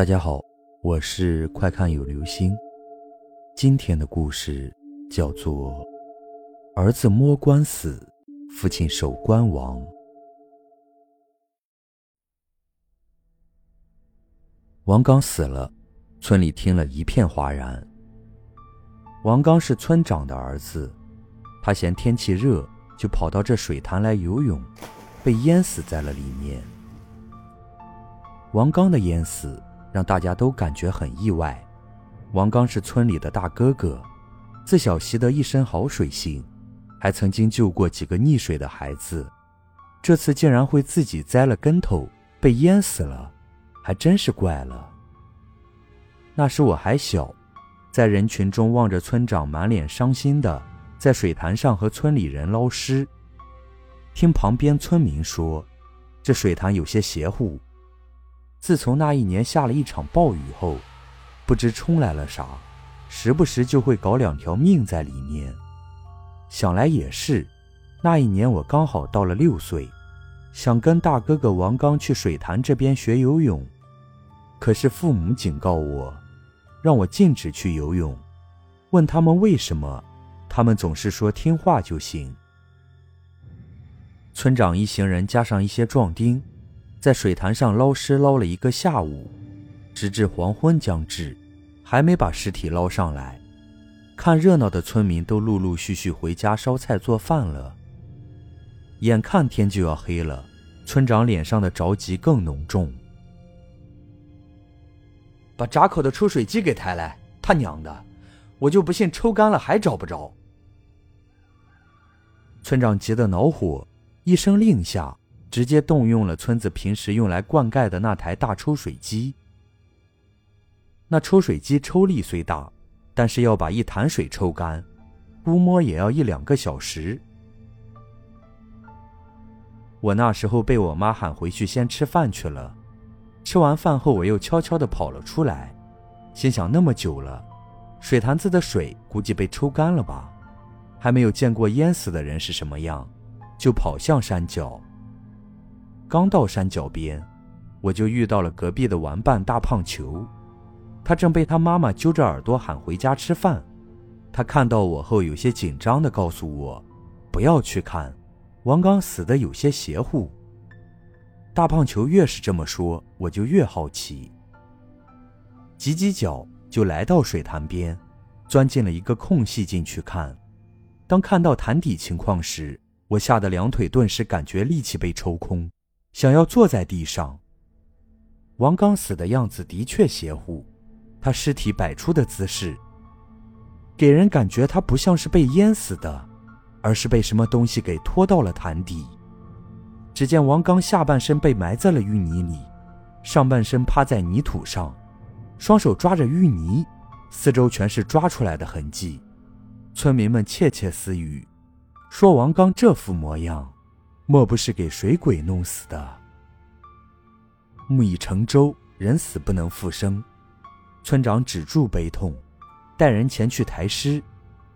大家好，我是快看有流星。今天的故事叫做《儿子摸官死，父亲守官亡》。王刚死了，村里听了一片哗然。王刚是村长的儿子，他嫌天气热，就跑到这水潭来游泳，被淹死在了里面。王刚的淹死让大家都感觉很意外。王刚是村里的大哥哥，自小习得一身好水性，还曾经救过几个溺水的孩子，这次竟然会自己栽了跟头被淹死了，还真是怪了。那时我还小，在人群中望着村长满脸伤心的在水潭上和村里人捞尸，听旁边村民说，这水潭有些邪乎。自从那一年下了一场暴雨后。不知冲来了啥，时不时就会搞两条命在里面。想来也是，那一年我刚好到了六岁，想跟大哥哥王刚去水潭这边学游泳，可是父母警告我，让我禁止去游泳。问他们为什么，他们总是说听话就行。村长一行人加上一些壮丁，在水潭上捞尸捞了一个下午，直至黄昏将至。还没把尸体捞上来，看热闹的村民都陆陆续续回家烧菜做饭了。眼看天就要黑了，村长脸上的着急更浓重。把闸口的抽水机给抬来！他娘的，我就不信抽干了还找不着。村长急得恼火，一声令下，直接动用了村子平时用来灌溉的那台大抽水机。那抽水机抽力虽大，但是要把一潭水抽干，估摸也要一两个小时。我那时候被我妈喊回去先吃饭去了。吃完饭后，我又悄悄地跑了出来，心想那么久了，水潭子的水估计被抽干了吧？还没有见过淹死的人是什么样，就跑向山脚。刚到山脚边，我就遇到了隔壁的玩伴大胖球。他正被他妈妈揪着耳朵喊回家吃饭，他看到我后有些紧张地告诉我：“不要去看，王刚死的有些邪乎。”大胖球越是这么说，我就越好奇。挤挤脚就来到水潭边，钻进了一个空隙进去看。当看到潭底情况时，我吓得两腿顿时感觉力气被抽空，想要坐在地上。王刚死的样子的确邪乎。他尸体摆出的姿势，给人感觉他不像是被淹死的，而是被什么东西给拖到了潭底。只见王刚下半身被埋在了淤泥里，上半身趴在泥土上，双手抓着淤泥，四周全是抓出来的痕迹。村民们窃窃私语，说王刚这副模样，莫不是给水鬼弄死的？木已成舟，人死不能复生。村长止住悲痛，带人前去抬尸，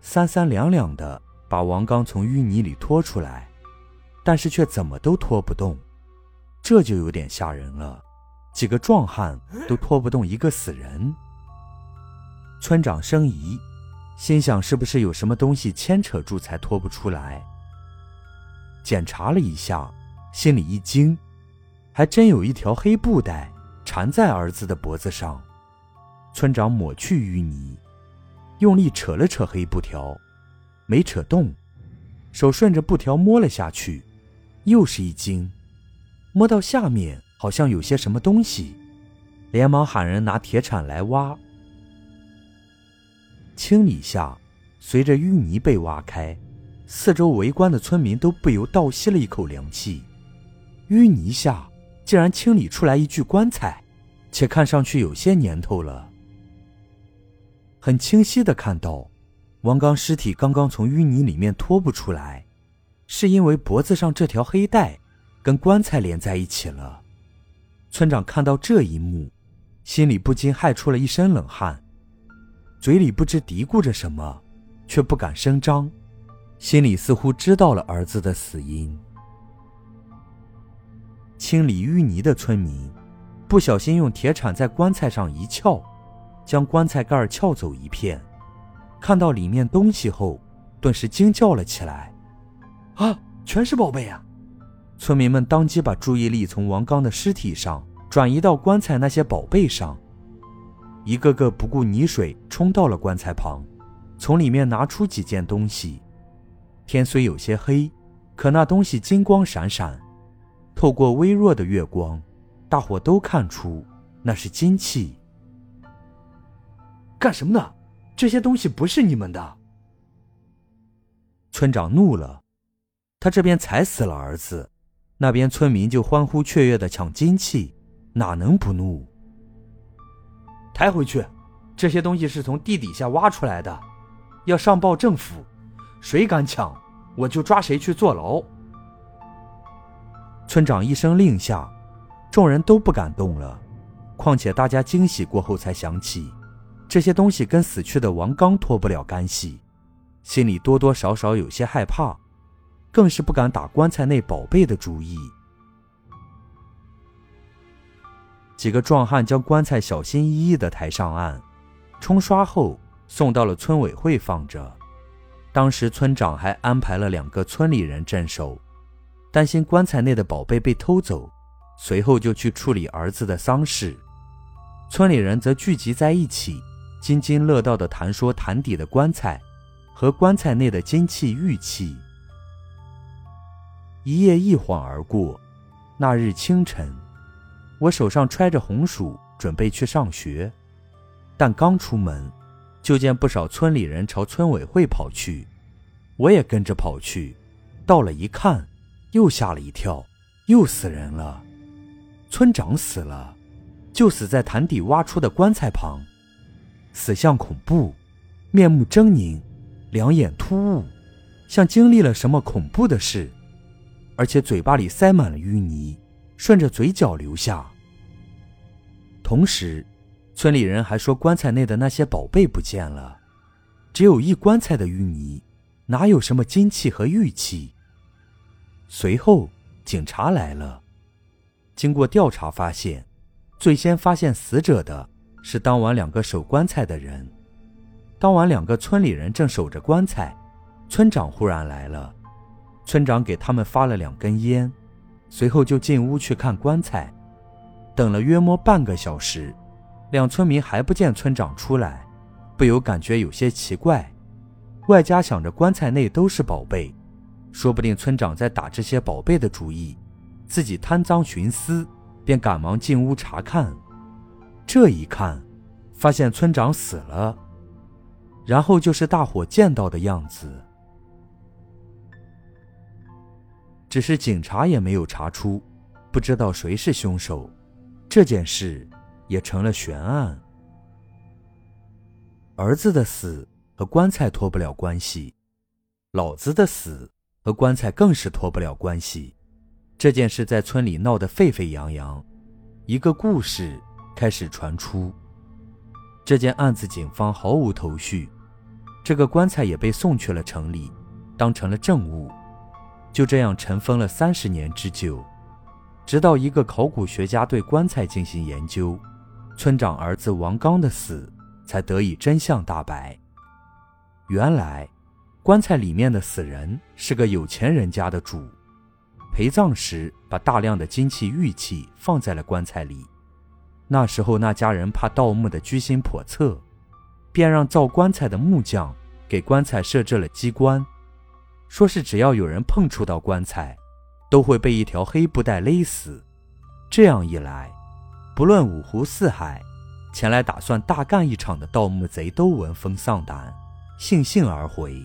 三三两两的把王刚从淤泥里拖出来，但是却怎么都拖不动，这就有点吓人了。几个壮汉都拖不动一个死人。村长生疑，心想是不是有什么东西牵扯住才拖不出来。检查了一下，心里一惊，还真有一条黑布带缠在儿子的脖子上。村长抹去淤泥，用力扯了扯黑布条，没扯动，手顺着布条摸了下去，又是一惊，摸到下面好像有些什么东西，连忙喊人拿铁铲来挖。清理下，随着淤泥被挖开，四周围观的村民都不由倒吸了一口凉气。淤泥下竟然清理出来一具棺材，且看上去有些年头了。很清晰的看到，王刚尸体刚刚从淤泥里面拖不出来，是因为脖子上这条黑带跟棺材连在一起了。村长看到这一幕，心里不禁害出了一身冷汗，嘴里不知嘀咕着什么，却不敢声张，心里似乎知道了儿子的死因。清理淤泥的村民不小心用铁铲在棺材上一撬，将棺材盖撬走一片。看到里面东西后，顿时惊叫了起来：“啊，全是宝贝啊！”村民们当即把注意力从王刚的尸体上转移到棺材那些宝贝上，一个个不顾泥水冲到了棺材旁，从里面拿出几件东西。天虽有些黑，可那东西金光闪闪，透过微弱的月光，大伙都看出那是金器。干什么呢？这些东西不是你们的。村长怒了，他这边踩死了儿子，那边村民就欢呼雀跃的抢金器，哪能不怒？抬回去，这些东西是从地底下挖出来的，要上报政府，谁敢抢，我就抓谁去坐牢。村长一声令下，众人都不敢动了，况且大家惊喜过后才想起。这些东西跟死去的王刚脱不了干系，心里多多少少有些害怕，更是不敢打棺材内宝贝的主意。几个壮汉将棺材小心翼翼地抬上岸，冲刷后送到了村委会放着。当时村长还安排了两个村里人镇守，担心棺材内的宝贝被偷走，随后就去处理儿子的丧事。村里人则聚集在一起。津津乐道地谈说潭底的棺材和棺材内的金器玉器。一夜一晃而过，那日清晨，我手上揣着红薯，准备去上学，但刚出门，就见不少村里人朝村委会跑去，我也跟着跑去。到了一看，又吓了一跳，又死人了，村长死了，就死在潭底挖出的棺材旁。死相恐怖，面目狰狞，两眼突兀，像经历了什么恐怖的事，而且嘴巴里塞满了淤泥，顺着嘴角流下。同时，村里人还说棺材内的那些宝贝不见了，只有一棺材的淤泥，哪有什么金器和玉器？随后，警察来了，经过调查发现，最先发现死者的。是当晚两个守棺材的人。当晚两个村里人正守着棺材，村长忽然来了。村长给他们发了两根烟，随后就进屋去看棺材。等了约摸半个小时，两村民还不见村长出来，不由感觉有些奇怪。外加想着棺材内都是宝贝，说不定村长在打这些宝贝的主意，自己贪赃徇私，便赶忙进屋查看。这一看，发现村长死了，然后就是大伙见到的样子。只是警察也没有查出，不知道谁是凶手，这件事也成了悬案。儿子的死和棺材脱不了关系，老子的死和棺材更是脱不了关系。这件事在村里闹得沸沸扬扬，一个故事。开始传出，这件案子警方毫无头绪，这个棺材也被送去了城里，当成了证物，就这样尘封了三十年之久。直到一个考古学家对棺材进行研究，村长儿子王刚的死才得以真相大白。原来，棺材里面的死人是个有钱人家的主，陪葬时把大量的金器玉器放在了棺材里。那时候，那家人怕盗墓的居心叵测，便让造棺材的木匠给棺材设置了机关，说是只要有人碰触到棺材，都会被一条黑布带勒死。这样一来，不论五湖四海，前来打算大干一场的盗墓贼都闻风丧胆，悻悻而回。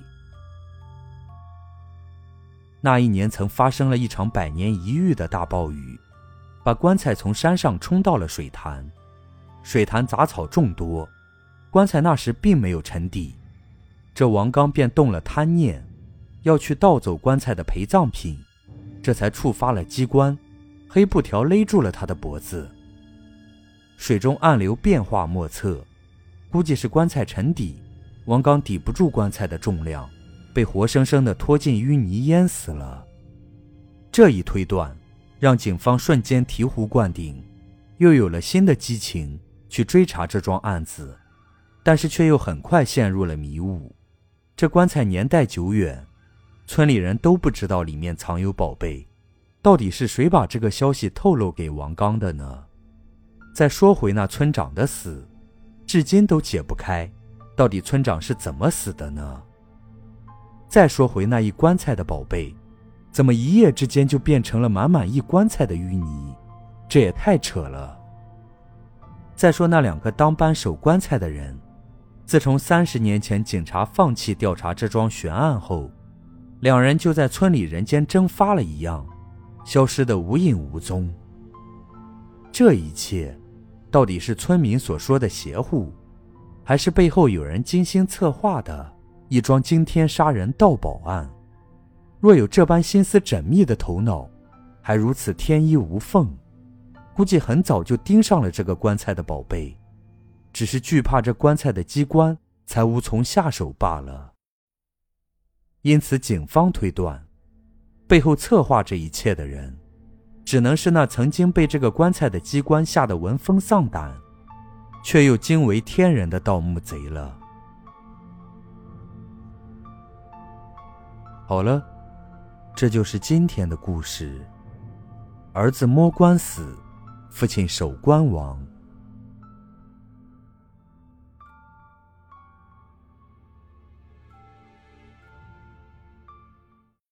那一年，曾发生了一场百年一遇的大暴雨。把棺材从山上冲到了水潭，水潭杂草众多，棺材那时并没有沉底。这王刚便动了贪念，要去盗走棺材的陪葬品，这才触发了机关，黑布条勒住了他的脖子。水中暗流变化莫测，估计是棺材沉底，王刚抵不住棺材的重量，被活生生的拖进淤泥淹死了。这一推断。让警方瞬间醍醐灌顶，又有了新的激情去追查这桩案子，但是却又很快陷入了迷雾。这棺材年代久远，村里人都不知道里面藏有宝贝，到底是谁把这个消息透露给王刚的呢？再说回那村长的死，至今都解不开，到底村长是怎么死的呢？再说回那一棺材的宝贝，怎么一夜之间就变成了满满一棺材的淤泥？这也太扯了。再说那两个当班守棺材的人，自从三十年前警察放弃调查这桩悬案后，两人就在村里人间蒸发了一样，消失得无影无踪。这一切，到底是村民所说的邪乎，还是背后有人精心策划的？一桩惊天杀人盗宝案，若有这般心思缜密的头脑，还如此天衣无缝，估计很早就盯上了这个棺材的宝贝，只是惧怕这棺材的机关，才无从下手罢了。因此，警方推断，背后策划这一切的人，只能是那曾经被这个棺材的机关吓得闻风丧胆，却又惊为天人的盗墓贼了。好了，这就是今天的故事。儿子摸棺死，父亲守棺亡。